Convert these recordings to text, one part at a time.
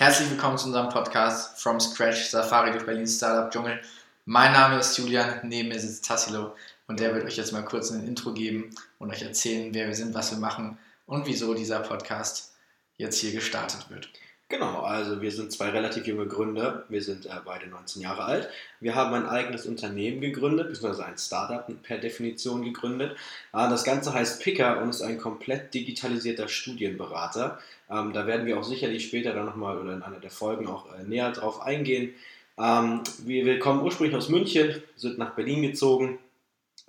Herzlich willkommen zu unserem Podcast From Scratch Safari durch Berlin Startup Dschungel. Mein Name ist Julian, neben mir sitzt Tassilo und der wird euch jetzt mal kurz ein Intro geben und euch erzählen, wer wir sind, was wir machen und wieso dieser Podcast jetzt hier gestartet wird. Genau, also wir sind zwei relativ junge Gründer. Wir sind äh, beide 19 Jahre alt. Wir haben ein eigenes Unternehmen gegründet, beziehungsweise ein Startup per Definition gegründet. Äh, das Ganze heißt Picker und ist ein komplett digitalisierter Studienberater. Ähm, da werden wir auch sicherlich später dann nochmal oder in einer der Folgen auch äh, näher drauf eingehen. Ähm, wir, wir kommen ursprünglich aus München, sind nach Berlin gezogen,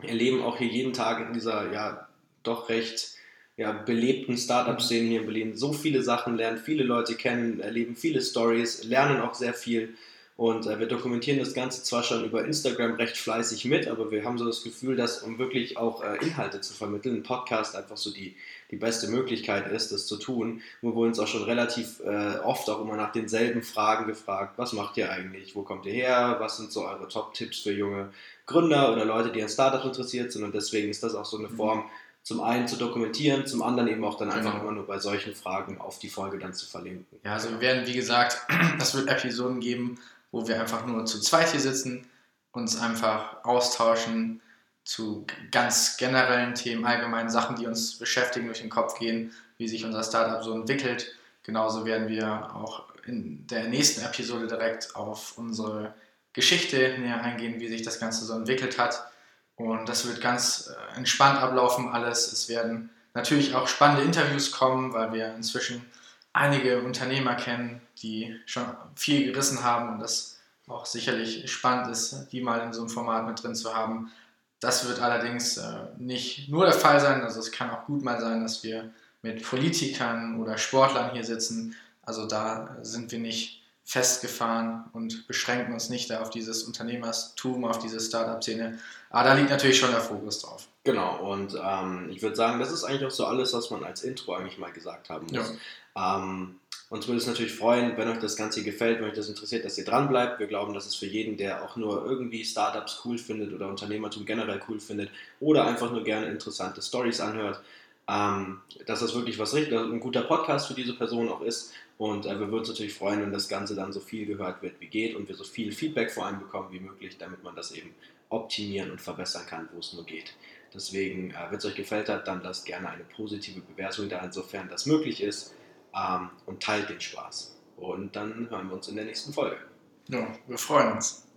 erleben auch hier jeden Tag in dieser ja doch recht ja, belebten Startup-Szenen hier in Berlin so viele Sachen, lernen viele Leute kennen, erleben viele Stories, lernen auch sehr viel. Und äh, wir dokumentieren das Ganze zwar schon über Instagram recht fleißig mit, aber wir haben so das Gefühl, dass um wirklich auch äh, Inhalte zu vermitteln, ein Podcast einfach so die, die beste Möglichkeit ist, das zu tun. Wir wurden uns auch schon relativ äh, oft auch immer nach denselben Fragen gefragt. Was macht ihr eigentlich? Wo kommt ihr her? Was sind so eure Top-Tipps für junge Gründer oder Leute, die an Startup interessiert sind? Und deswegen ist das auch so eine mhm. Form, zum einen zu dokumentieren, zum anderen eben auch dann genau. einfach immer nur bei solchen Fragen auf die Folge dann zu verlinken. Ja, also wir werden, wie gesagt, es wird Episoden geben, wo wir einfach nur zu zweit hier sitzen, uns einfach austauschen zu ganz generellen Themen, allgemeinen Sachen, die uns beschäftigen, durch den Kopf gehen, wie sich unser Startup so entwickelt. Genauso werden wir auch in der nächsten Episode direkt auf unsere Geschichte näher eingehen, wie sich das Ganze so entwickelt hat und das wird ganz äh, entspannt ablaufen alles. Es werden natürlich auch spannende Interviews kommen, weil wir inzwischen einige Unternehmer kennen, die schon viel gerissen haben und das auch sicherlich spannend ist, die mal in so einem Format mit drin zu haben. Das wird allerdings äh, nicht nur der Fall sein. Also es kann auch gut mal sein, dass wir mit Politikern oder Sportlern hier sitzen. Also da sind wir nicht festgefahren und beschränken uns nicht da auf dieses Unternehmertum, auf diese Startup-Szene. Aber da liegt natürlich schon der Fokus drauf. Genau, und ähm, ich würde sagen, das ist eigentlich auch so alles, was man als Intro eigentlich mal gesagt haben muss. Ja. Ähm, uns würde es natürlich freuen, wenn euch das Ganze gefällt, wenn euch das interessiert, dass ihr dran bleibt. Wir glauben, dass es für jeden, der auch nur irgendwie Startups cool findet oder Unternehmertum generell cool findet oder einfach nur gerne interessante Stories anhört, ähm, dass das wirklich was richtig, ein guter Podcast für diese Person auch ist und äh, wir würden uns natürlich freuen, wenn das Ganze dann so viel gehört wird, wie geht und wir so viel Feedback vor allem bekommen wie möglich, damit man das eben optimieren und verbessern kann, wo es nur geht. Deswegen, äh, wenn es euch gefällt hat, dann lasst gerne eine positive Bewertung da, insofern das möglich ist ähm, und teilt den Spaß. Und dann hören wir uns in der nächsten Folge. Ja, wir freuen uns.